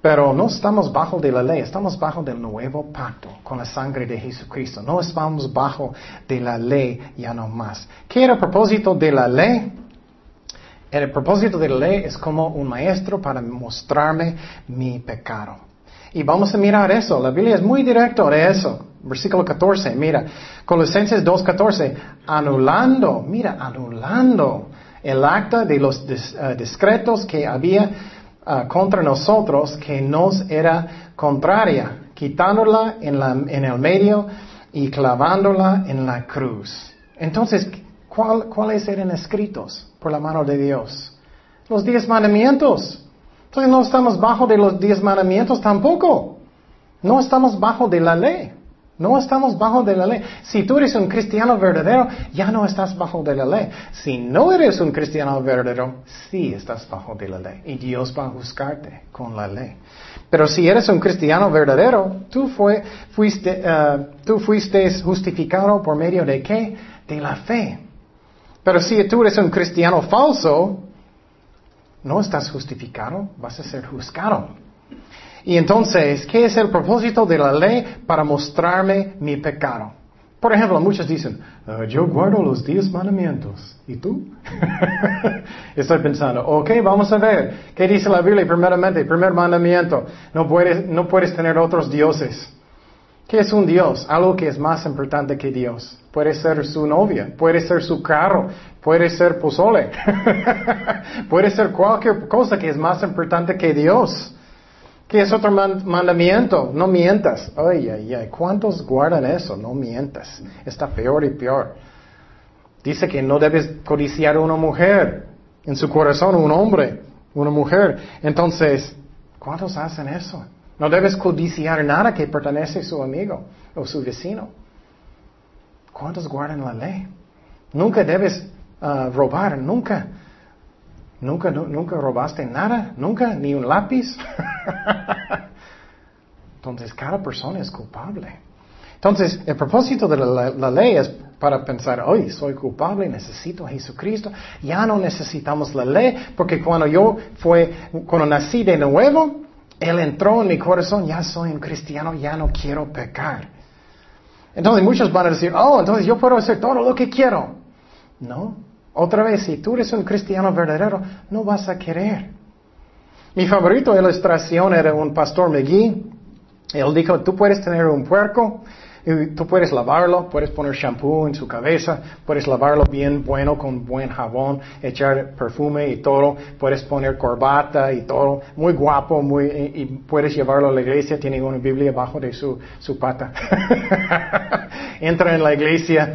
[SPEAKER 2] Pero no estamos bajo de la ley, estamos bajo del nuevo pacto con la sangre de Jesucristo. No estamos bajo de la ley ya no más. ¿Qué era el propósito de la ley? El propósito de la ley es como un maestro para mostrarme mi pecado. Y vamos a mirar eso. La Biblia es muy directo de eso. Versículo 14, mira. Colosenses 2.14. Anulando, mira, anulando el acta de los uh, discretos que había uh, contra nosotros que nos era contraria, quitándola en, la, en el medio y clavándola en la cruz. Entonces, ¿cuáles eran escritos por la mano de Dios? Los diez mandamientos. Entonces no estamos bajo de los diez mandamientos tampoco. No estamos bajo de la ley. No estamos bajo de la ley. Si tú eres un cristiano verdadero, ya no estás bajo de la ley. Si no eres un cristiano verdadero, sí estás bajo de la ley. Y Dios va a buscarte con la ley. Pero si eres un cristiano verdadero, tú, fuiste, uh, tú fuiste justificado por medio de qué? De la fe. Pero si tú eres un cristiano falso, no estás justificado, vas a ser juzgado. Y entonces, ¿qué es el propósito de la ley? Para mostrarme mi pecado. Por ejemplo, muchos dicen, ah, yo guardo los diez mandamientos. ¿Y tú? Estoy pensando, ok, vamos a ver. ¿Qué dice la Biblia? Primeramente, primer mandamiento, no puedes, no puedes tener otros dioses. ¿Qué es un Dios? Algo que es más importante que Dios. Puede ser su novia, puede ser su carro, puede ser pozole, puede ser cualquier cosa que es más importante que Dios. ¿Qué es otro mandamiento? No mientas. Ay, ay, ay. ¿Cuántos guardan eso? No mientas. Está peor y peor. Dice que no debes codiciar a una mujer. En su corazón, un hombre, una mujer. Entonces, ¿cuántos hacen eso? No debes codiciar nada que pertenece a su amigo o su vecino. ¿Cuántos guardan la ley? Nunca debes ah, robar, nunca. Nunca, nunca robaste nada, nunca, ni un lápiz. Entonces, cada persona es culpable. Entonces, el propósito de la, ley es para pensar, hoy soy culpable, necesito a Jesucristo. Ya no necesitamos la ley, porque cuando yo fue, cuando nací de nuevo, él entró en mi corazón, ya soy un cristiano, ya no quiero pecar. Entonces muchos van a decir, oh, entonces yo puedo hacer todo lo que quiero. No. Otra vez, si tú eres un cristiano verdadero, no vas a querer. Mi favorito ilustración era un pastor McGee. Él dijo, tú puedes tener un puerco tú puedes lavarlo, puedes poner shampoo en su cabeza, puedes lavarlo bien bueno con buen jabón, echar perfume y todo, puedes poner corbata y todo, muy guapo, muy, y, puedes llevarlo a la iglesia, tiene una Biblia abajo de su, su pata. Entra en la iglesia,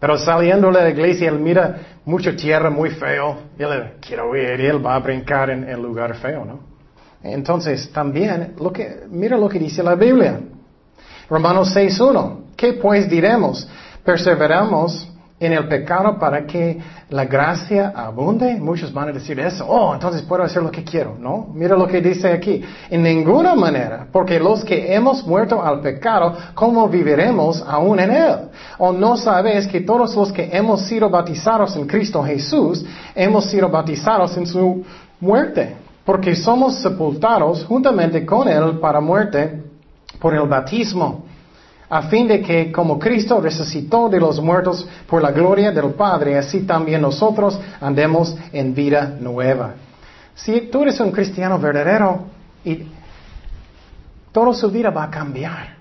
[SPEAKER 2] pero saliendo de la iglesia él mira mucha tierra muy feo, y él quiero ir, y él va a brincar en el lugar feo, ¿no? Entonces, también, lo que, mira lo que dice la Biblia. Romanos 6.1. ¿Qué pues diremos? ¿Perseveramos en el pecado para que la gracia abunde? Muchos van a decir eso. Oh, entonces puedo hacer lo que quiero. No, mira lo que dice aquí. En ninguna manera, porque los que hemos muerto al pecado, ¿cómo viviremos aún en él? ¿O no sabes que todos los que hemos sido bautizados en Cristo Jesús, hemos sido bautizados en su muerte? Porque somos sepultados juntamente con él para muerte por el bautismo, a fin de que como Cristo resucitó de los muertos por la gloria del Padre, así también nosotros andemos en vida nueva. Si tú eres un cristiano verdadero, y toda su vida va a cambiar.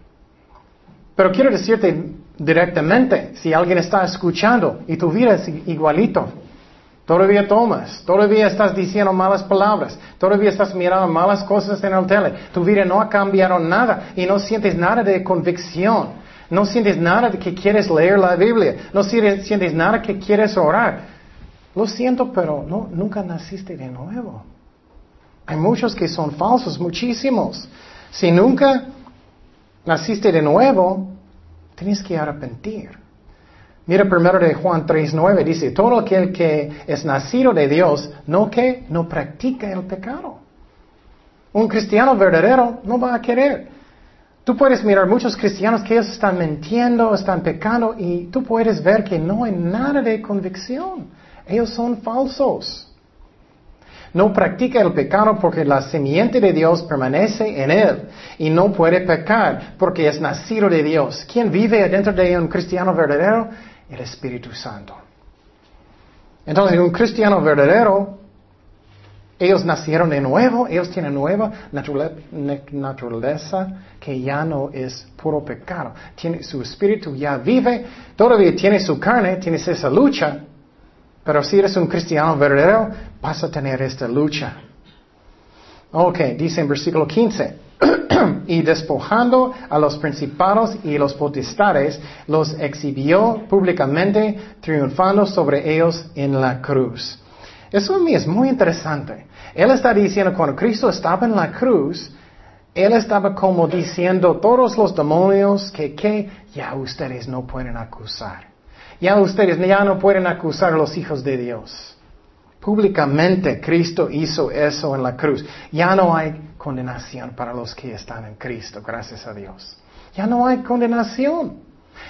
[SPEAKER 2] Pero quiero decirte directamente, si alguien está escuchando y tu vida es igualito, Todavía tomas, todavía estás diciendo malas palabras, todavía estás mirando malas cosas en el tele. Tu vida no ha cambiado nada y no sientes nada de convicción. No sientes nada de que quieres leer la Biblia. No sientes nada que quieres orar. Lo siento, pero nunca naciste de nuevo. Hay muchos que son falsos, muchísimos. Si nunca naciste de nuevo, tienes que arrepentir. Mira primero de Juan 3.9, dice, todo aquel que es nacido de Dios, no que no practica el pecado. Un cristiano verdadero no va a querer. Tú puedes mirar muchos cristianos que ellos están mintiendo, están pecando y tú puedes ver que no hay nada de convicción. Ellos son falsos. No practica el pecado porque la semiente de Dios permanece en él y no puede pecar porque es nacido de Dios. ¿Quién vive dentro de un cristiano verdadero? El Espíritu Santo. Entonces, un cristiano verdadero, ellos nacieron de nuevo, ellos tienen nueva naturaleza que ya no es puro pecado. Tiene, su espíritu ya vive, todavía tiene su carne, tiene esa lucha, pero si eres un cristiano verdadero, vas a tener esta lucha. Ok, dice en versículo 15. y despojando a los principados y los potestades, los exhibió públicamente, triunfando sobre ellos en la cruz. Eso a mí es muy interesante. Él está diciendo, cuando Cristo estaba en la cruz, Él estaba como diciendo, todos los demonios que, que ya ustedes no pueden acusar. Ya ustedes ya no pueden acusar a los hijos de Dios. Públicamente Cristo hizo eso en la cruz. Ya no hay condenación para los que están en Cristo, gracias a Dios. Ya no hay condenación.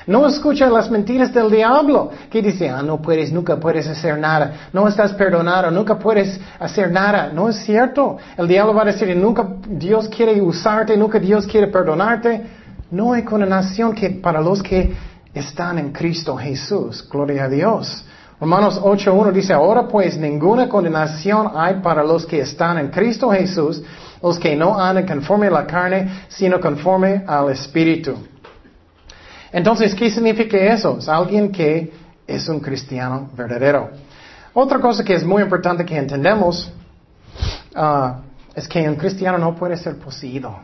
[SPEAKER 2] No escucha las mentiras del diablo que dice, ah, no puedes, nunca puedes hacer nada, no estás perdonado, nunca puedes hacer nada. No es cierto. El diablo va a decir, nunca Dios quiere usarte, nunca Dios quiere perdonarte. No hay condenación que para los que están en Cristo Jesús. Gloria a Dios. Romanos 8.1 dice, ahora pues ninguna condenación hay para los que están en Cristo Jesús, los que no andan conforme a la carne, sino conforme al Espíritu. Entonces, ¿qué significa eso? Es alguien que es un cristiano verdadero. Otra cosa que es muy importante que entendemos ah, es que un cristiano no puede ser poseído.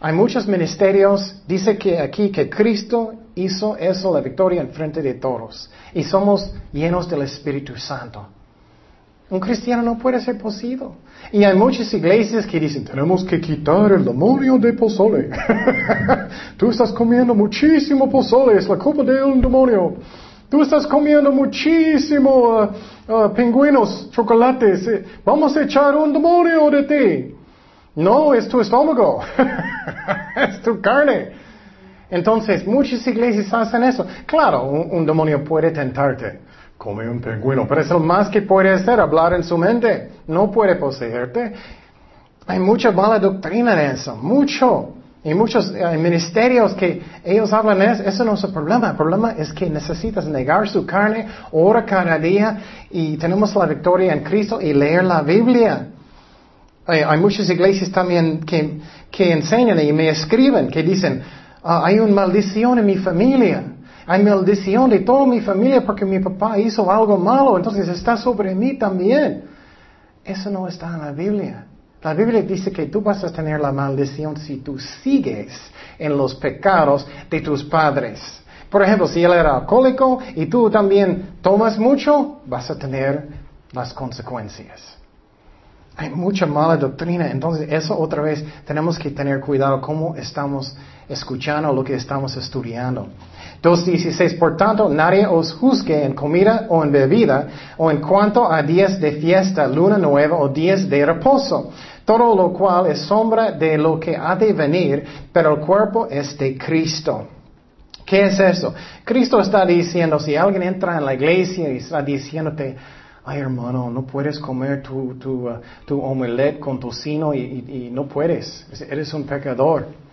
[SPEAKER 2] Hay muchos ministerios, dice que aquí que Cristo hizo eso, la victoria en frente de todos. Y somos llenos del Espíritu Santo. Un cristiano no puede ser poseído. Y hay muchas iglesias que dicen, tenemos que quitar el demonio de pozole. Tú estás comiendo muchísimo pozole, es la culpa de un demonio. Tú estás comiendo muchísimo uh, uh, pingüinos, chocolates. Eh, vamos a echar un demonio de ti. No, es tu estómago. es tu carne. Entonces, muchas iglesias hacen eso. Claro, un demonio puede tentarte come un pingüino, pero es lo más que puede hacer, hablar en su mente. No puede poseerte. Hay mucha mala doctrina en eso, mucho. Y muchos ministerios que ellos hablan eso, eso no es el problema. El problema es que necesitas negar su carne, ora cada día y tenemos la victoria en Cristo y leer la Biblia. Hay, muchas iglesias también que, que, enseñan y me escriben, que dicen, ah, hay una maldición en mi familia. Hay maldición de toda mi familia porque mi papá hizo algo malo, entonces está sobre mí también. Eso no está en la Biblia. La Biblia dice que tú vas a tener la maldición si tú sigues en los pecados de tus padres. Por ejemplo, si él era alcohólico y tú también tomas mucho, vas a tener las consecuencias. Hay mucha mala doctrina, entonces eso otra vez tenemos que tener cuidado cómo estamos escuchando lo que estamos estudiando. 2.16, por tanto, nadie os juzgue en comida o en bebida, o en cuanto a días de fiesta, luna nueva o días de reposo, todo lo cual es sombra de lo que ha de venir, pero el cuerpo es de Cristo. ¿Qué es eso? Cristo está diciendo, si alguien entra en la iglesia y está diciéndote, ay hermano, no puedes comer tu, tu, uh, tu omelette con tocino y, y no puedes, eres un pecador.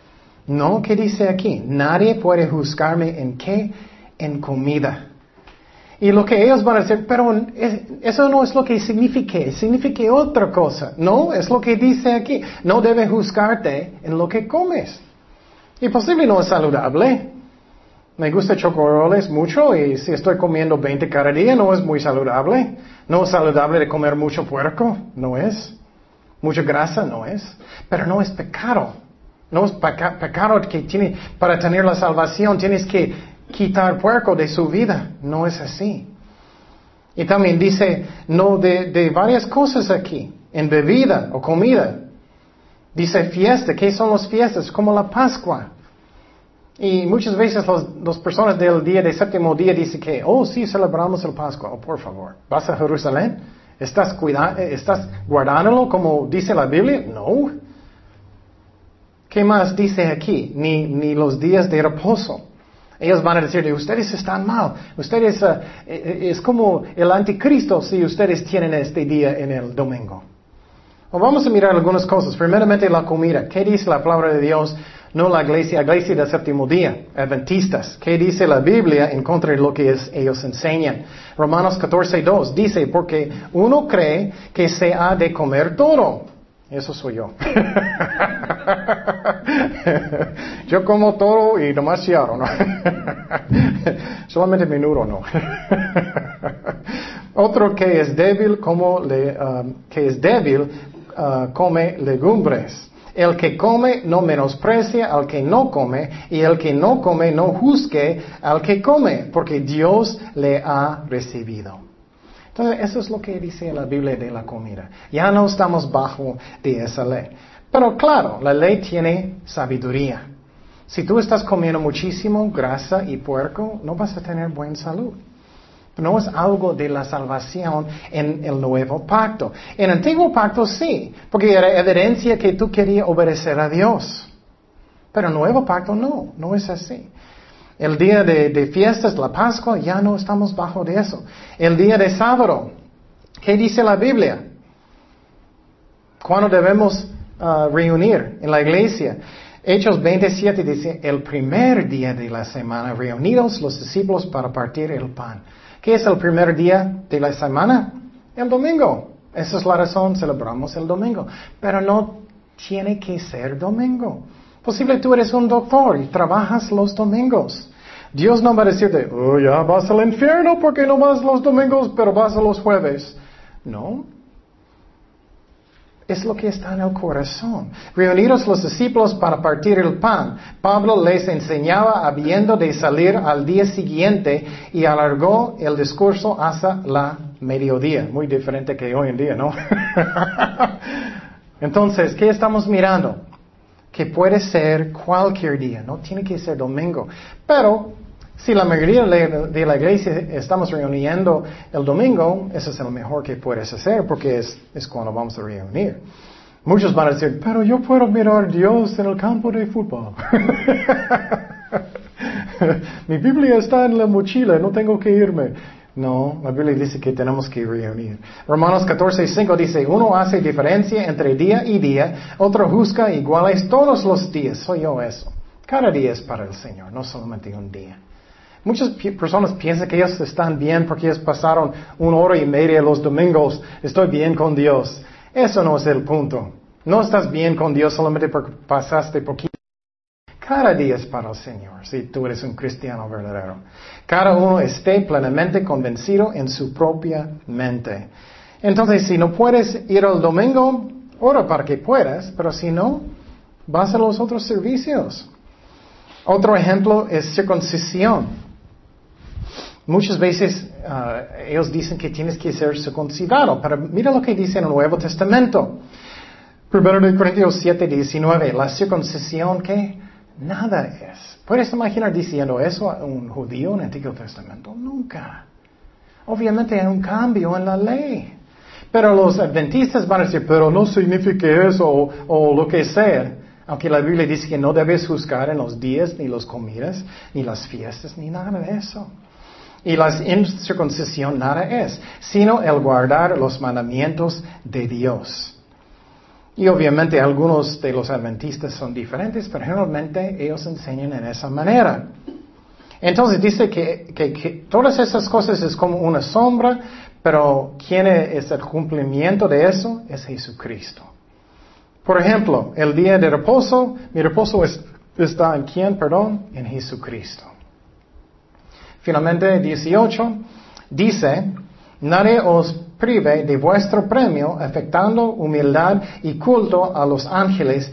[SPEAKER 2] No, ¿qué dice aquí? Nadie puede juzgarme en qué? En comida. Y lo que ellos van a hacer, pero eso no es lo que significa, significa otra cosa. No, es lo que dice aquí. No debe juzgarte en lo que comes. Y posible no es saludable. Me gusta chocoroles mucho y si estoy comiendo 20 cada día no es muy saludable. No es saludable de comer mucho puerco, no es. Mucha grasa, no es. Pero no es pecado. No es pecado que tiene, para tener la salvación tienes que quitar puerco de su vida. No es así. Y también dice, no de, varias cosas aquí, en bebida o comida. Dice fiesta, ¿qué son las fiestas? Como la Pascua. Y muchas veces las personas del día de séptimo día dicen que, oh, sí, celebramos el Pascua. Oh, por favor, ¿vas a Jerusalén? ¿Estás, cuidando, ¿Estás guardándolo como dice la Biblia? No. ¿Qué más dice aquí? Ni, ni los días de reposo. Ellos van a decir, ustedes están mal. Ustedes, uh, es como el anticristo si ustedes tienen este día en el domingo. vamos a mirar algunas cosas. Primeramente la comida. ¿Qué dice la palabra de Dios? No la iglesia, la iglesia del séptimo día, adventistas. ¿Qué dice la Biblia en contra de lo que ellos enseñan? Romanos 14, 2 dice, porque uno cree que se ha de comer todo. Eso soy yo. yo como todo y demasiado, ¿no? Solamente menudo, no. Otro que es débil, como le, um, que es débil, uh, come legumbres. El que come no menosprecia al que no come, y el que no come no juzgue al que come, porque Dios le ha recibido. Entonces, eso es lo que dice la Biblia de la comida. Ya no estamos bajo de esa ley. Pero claro, la ley tiene sabiduría. Si tú estás comiendo muchísimo grasa y puerco, no vas a tener buena salud. No es algo de la salvación en el nuevo pacto. En el antiguo pacto sí, porque era evidencia que tú querías obedecer a Dios. Pero el nuevo pacto no, no es así. El día de, fiestas, la Pascua, ya no estamos bajo de eso. El día de sábado, ¿qué dice la Biblia? ¿Cuándo debemos uh, reunir en la iglesia? Hechos 27 dice, el primer día de la semana reunidos los discípulos para partir el pan. ¿Qué es el primer día de la semana? El domingo. Esa es la razón, celebramos el domingo. Pero no tiene que ser domingo. Posible tú eres un doctor y trabajas los domingos. Dios no va a decirte, oh, ya vas al infierno porque no vas los domingos, pero vas a los jueves. No. Es lo que está en el corazón. Reunidos los discípulos para partir el pan, Pablo les enseñaba habiendo de salir al día siguiente y alargó el discurso hasta la mediodía. Muy diferente que hoy en día, ¿no? Entonces, ¿qué estamos mirando? Que puede ser cualquier día, no tiene que ser domingo. Pero si la mayoría de la iglesia estamos reuniendo el domingo, eso es lo mejor que puedes hacer porque es, es cuando vamos a reunir. Muchos van a decir, pero yo puedo mirar a Dios en el campo de fútbol. Mi Biblia está en la mochila, no tengo que irme. No, la Biblia dice que tenemos que reunir. Romanos 14, 5 dice, uno hace diferencia entre día y día, otro juzga iguales todos los días. Soy yo eso. Cada día es para el Señor, no solamente un día. Muchas personas piensan que ellos están bien porque ellos pasaron una hora y media los domingos. Estoy bien con Dios. Eso no es el punto. No estás bien con Dios solamente porque pasaste poquito. Cada día es para el Señor, si tú eres un cristiano verdadero. Cada uno esté plenamente convencido en su propia mente. Entonces, si no puedes ir al domingo, ora para que puedas, pero si no, vas a los otros servicios. Otro ejemplo es circuncisión. Muchas veces uh, ellos dicen que tienes que ser circuncidado, pero mira lo que dice en el Nuevo Testamento. Primero de Corintios 7, 19, la circuncisión que nada es. ¿Puedes imaginar diciendo eso a un judío en el Antiguo Testamento? Nunca. Obviamente hay un cambio en la ley. Pero los adventistas van a decir, pero no significa eso o, o lo que sea. Aunque la Biblia dice que no debes juzgar en los días, ni las comidas, ni las fiestas, ni nada de eso. Y la incircuncisión nada es, sino el guardar los mandamientos de Dios. Y obviamente algunos de los adventistas son diferentes, pero generalmente ellos enseñan en esa manera. Entonces dice que, que, todas esas cosas es como una sombra, pero ¿quién es el cumplimiento de eso? Es Jesucristo. Por ejemplo, el día de reposo, mi reposo está en quién, perdón, en Jesucristo. Finalmente, 18, dice, nadie os prive de vuestro premio, afectando humildad y culto a los ángeles,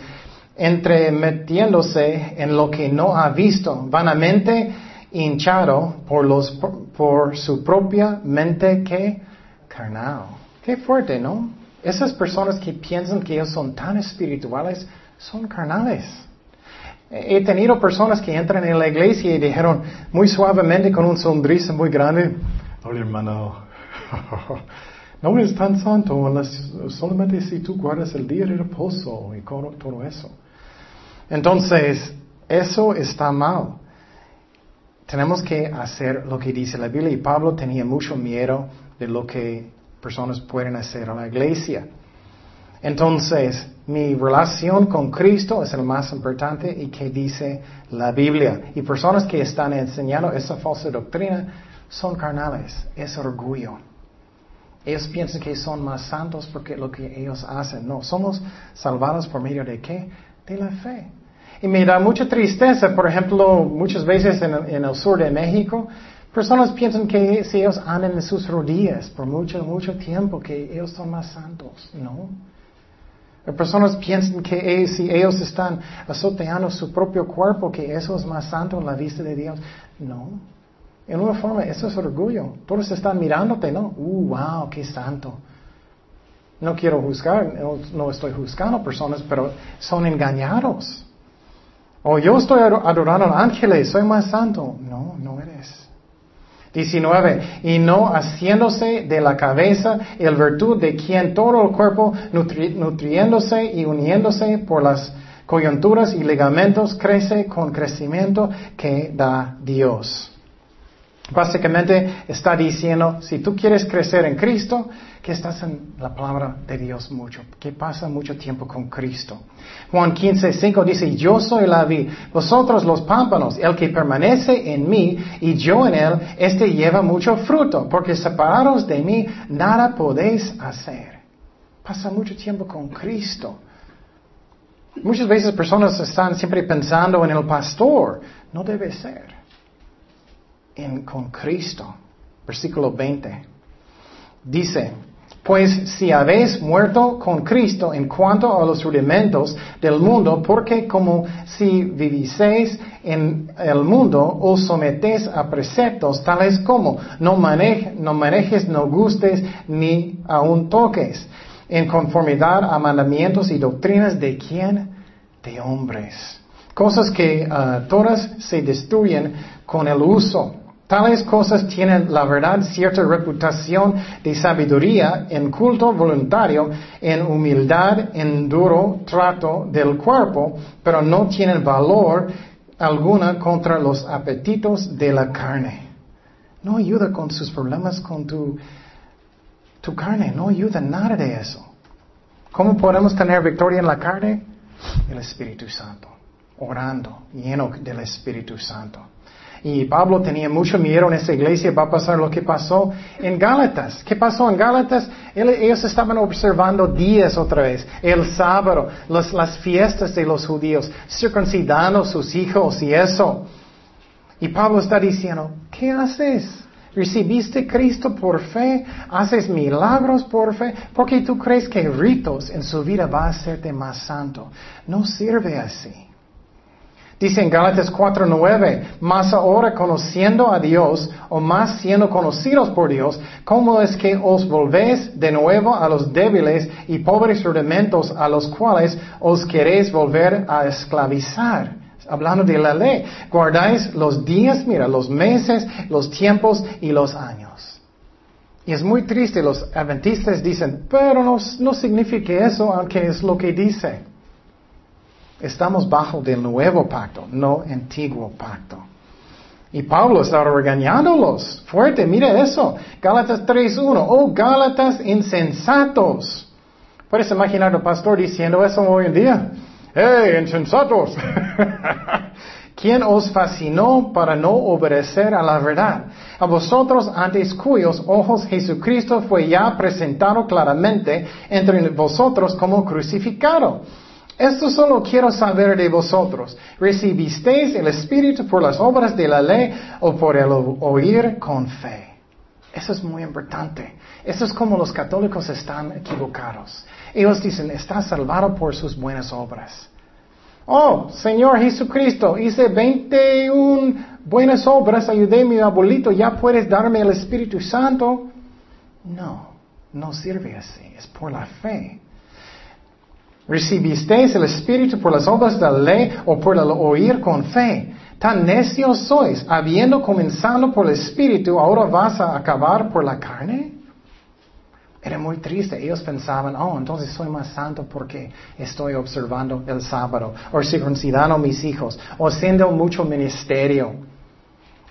[SPEAKER 2] entremetiéndose en lo que no ha visto, vanamente hinchado por, los, por su propia mente que carnal. Qué fuerte, ¿no? Esas personas que piensan que ellos son tan espirituales son carnales. He tenido personas que entran en la iglesia y dijeron muy suavemente con un sonrisa muy grande, hola hermano, no eres tan santo solamente si tú guardas el día de reposo y todo eso. Entonces, eso está mal. Tenemos que hacer lo que dice la Biblia y Pablo tenía mucho miedo de lo que personas pueden hacer a la iglesia. Entonces, mi relación con Cristo es el más importante y que dice la Biblia. Y personas que están enseñando esa falsa doctrina son carnales, es orgullo. Ellos piensan que son más santos porque lo que ellos hacen. No, somos salvados por medio de qué? De la fe. Y me da mucha tristeza, por ejemplo, muchas veces en, en el sur de México, personas piensan que si ellos andan en sus rodillas por mucho, mucho tiempo, que ellos son más santos. No. Personas piensan que si ellos están azoteando su propio cuerpo, que eso es más santo en la vista de Dios. No. En una forma, eso es orgullo. Todos están mirándote, ¿no? Uh, wow, qué santo. No quiero juzgar, no, estoy juzgando personas, pero son engañados. O yo estoy adorando ángeles, soy más santo. No, no eres. 19. Y no haciéndose de la cabeza el virtud de quien todo el cuerpo nutriéndose y uniéndose por las coyunturas y ligamentos, crece con crecimiento que da Dios. Básicamente está diciendo, si tú quieres crecer en Cristo, que estás en la palabra de Dios mucho, que pasa mucho tiempo con Cristo. Juan 15, 5 dice, yo soy la vid, vosotros los pámpanos, el que permanece en mí y yo en él, este lleva mucho fruto, porque separados de mí nada podéis hacer. Pasa mucho tiempo con Cristo. Muchas veces personas están siempre pensando en el pastor. No debe ser con Cristo. Versículo 20. Dice, pues si habéis muerto con Cristo en cuanto a los rudimentos del mundo, porque como si viviseis en el mundo, os sometéis a preceptos tales como no, no manejes, no gustes, ni aun toques, en conformidad a mandamientos y doctrinas de quién? De hombres. Cosas que ah, todas se destruyen con el uso. Tales cosas tienen, la verdad, cierta reputación de sabiduría en culto voluntario, en humildad, en duro trato del cuerpo, pero no tienen valor alguna contra los apetitos de la carne. No ayuda con sus problemas con tu, tu carne, no ayuda nada de eso. ¿Cómo podemos tener victoria en la carne? El Espíritu Santo, orando, lleno del Espíritu Santo. Y Pablo tenía mucho miedo en esa iglesia, va a pasar lo que pasó en Gálatas. ¿Qué pasó en Gálatas? Ellos estaban observando días otra vez, el sábado, las fiestas de los judíos, circuncidando sus hijos y eso. Y Pablo está diciendo, ¿qué haces? ¿Recibiste Cristo por fe? ¿Haces milagros por fe? Porque tú crees que ritos en su vida va a hacerte más santo. No sirve así. Dice en Gálatas 4:9, más ahora conociendo a Dios o más siendo conocidos por Dios, ¿cómo es que os volvéis de nuevo a los débiles y pobres rudimentos a los cuales os queréis volver a esclavizar? Hablando de la ley, guardáis los días, mira, los meses, los tiempos y los años. Y es muy triste, los adventistas dicen, pero no, no significa eso, aunque es lo que dice. Estamos bajo del nuevo pacto, no antiguo pacto. Y Pablo estaba regañándolos. Fuerte, mire eso. Gálatas 3.1. Oh, Gálatas insensatos. Puedes imaginar al pastor diciendo eso hoy en día. ¡Hey, insensatos! ¿Quién os fascinó para no obedecer a la verdad? A vosotros antes cuyos ojos Jesucristo fue ya presentado claramente entre vosotros como crucificado. Esto solo quiero saber de vosotros. ¿Recibisteis el Espíritu por las obras de la ley o por el oír con fe? Eso es muy importante. Eso es como los católicos están equivocados. Ellos dicen, está salvado por sus buenas obras. Oh, Señor Jesucristo, hice 21 buenas obras, ayudé a mi abuelito, ya puedes darme el Espíritu Santo. No, no sirve así, es por la fe. ¿Recibisteis el Espíritu por las obras de la ley o por el oír con fe? Tan necios sois, habiendo comenzado por el Espíritu, ahora vas a acabar por la carne? Era muy triste. Ellos pensaban, oh, entonces soy más santo porque estoy observando el sábado, o circuncidando a mis hijos, o haciendo mucho ministerio,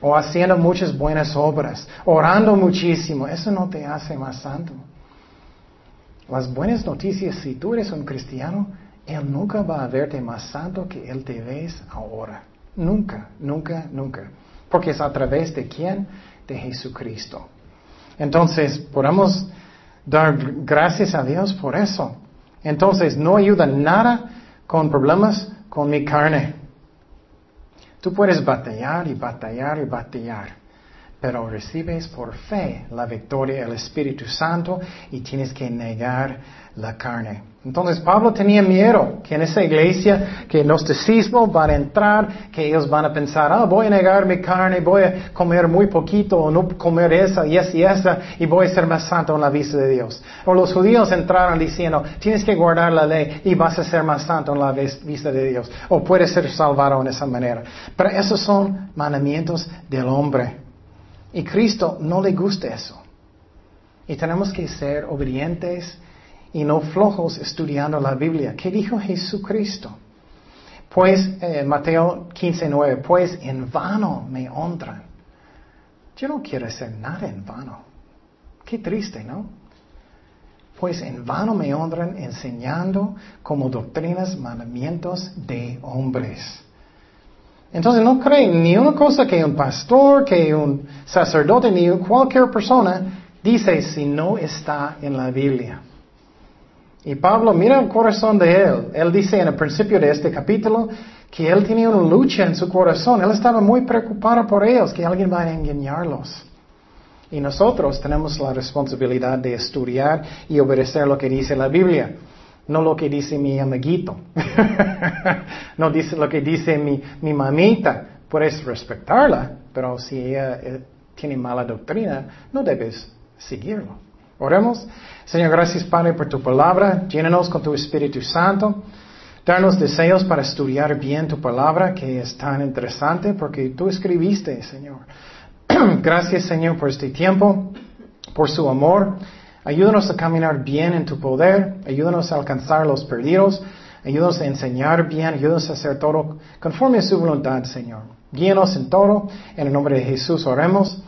[SPEAKER 2] o haciendo muchas buenas obras, orando muchísimo. Eso no te hace más santo. Las buenas noticias, si tú eres un cristiano, Él nunca va a verte más santo que Él te ves ahora. Nunca, nunca, nunca. Porque es a través de quién? De Jesucristo. Entonces, podemos dar gracias a Dios por eso. Entonces, no ayuda nada con problemas con mi carne. Tú puedes batallar y batallar y batallar pero recibes por fe la victoria del Espíritu Santo y tienes que negar la carne. Entonces Pablo tenía miedo que en esa iglesia, que el gnosticismo van a entrar, que ellos van a pensar, ah, voy a negar mi carne, voy a comer muy poquito o no comer esa y esa y esa y voy a ser más santo en la vista de Dios. O los judíos entraron diciendo, tienes que guardar la ley y vas a ser más santo en la vista de Dios. O puedes ser salvado en esa manera. Pero esos son mandamientos del hombre. Y Cristo no le gusta eso. Y tenemos que ser obedientes y no flojos estudiando la Biblia. ¿Qué dijo Jesucristo? Pues, eh, Mateo 15:9, pues en vano me honran. Yo no quiero hacer nada en vano. Qué triste, ¿no? Pues en vano me honran enseñando como doctrinas mandamientos de hombres. Entonces no creen ni una cosa que un pastor, que un sacerdote, ni cualquier persona dice si no está en la Biblia. Y Pablo, mira el corazón de él. Él dice en el principio de este capítulo que él tenía una lucha en su corazón. Él estaba muy preocupado por ellos, que alguien va a engañarlos. Y nosotros tenemos la responsabilidad de estudiar y obedecer lo que dice la Biblia, no lo que dice mi amiguito, no dice lo que dice mi, mi mamita. Puedes respetarla, pero si ella eh, tiene mala doctrina, no debes seguirlo. Oremos. Señor, gracias Padre por tu palabra. Llénanos con tu Espíritu Santo. Darnos deseos para estudiar bien tu palabra, que es tan interesante porque tú escribiste, Señor. gracias, Señor, por este tiempo, por su amor. Ayúdanos a caminar bien en tu poder. Ayúdanos a alcanzar los perdidos. Ayúdanos a enseñar bien. Ayúdanos a hacer todo conforme a su voluntad, Señor. Guíanos en todo. En el nombre de Jesús oremos.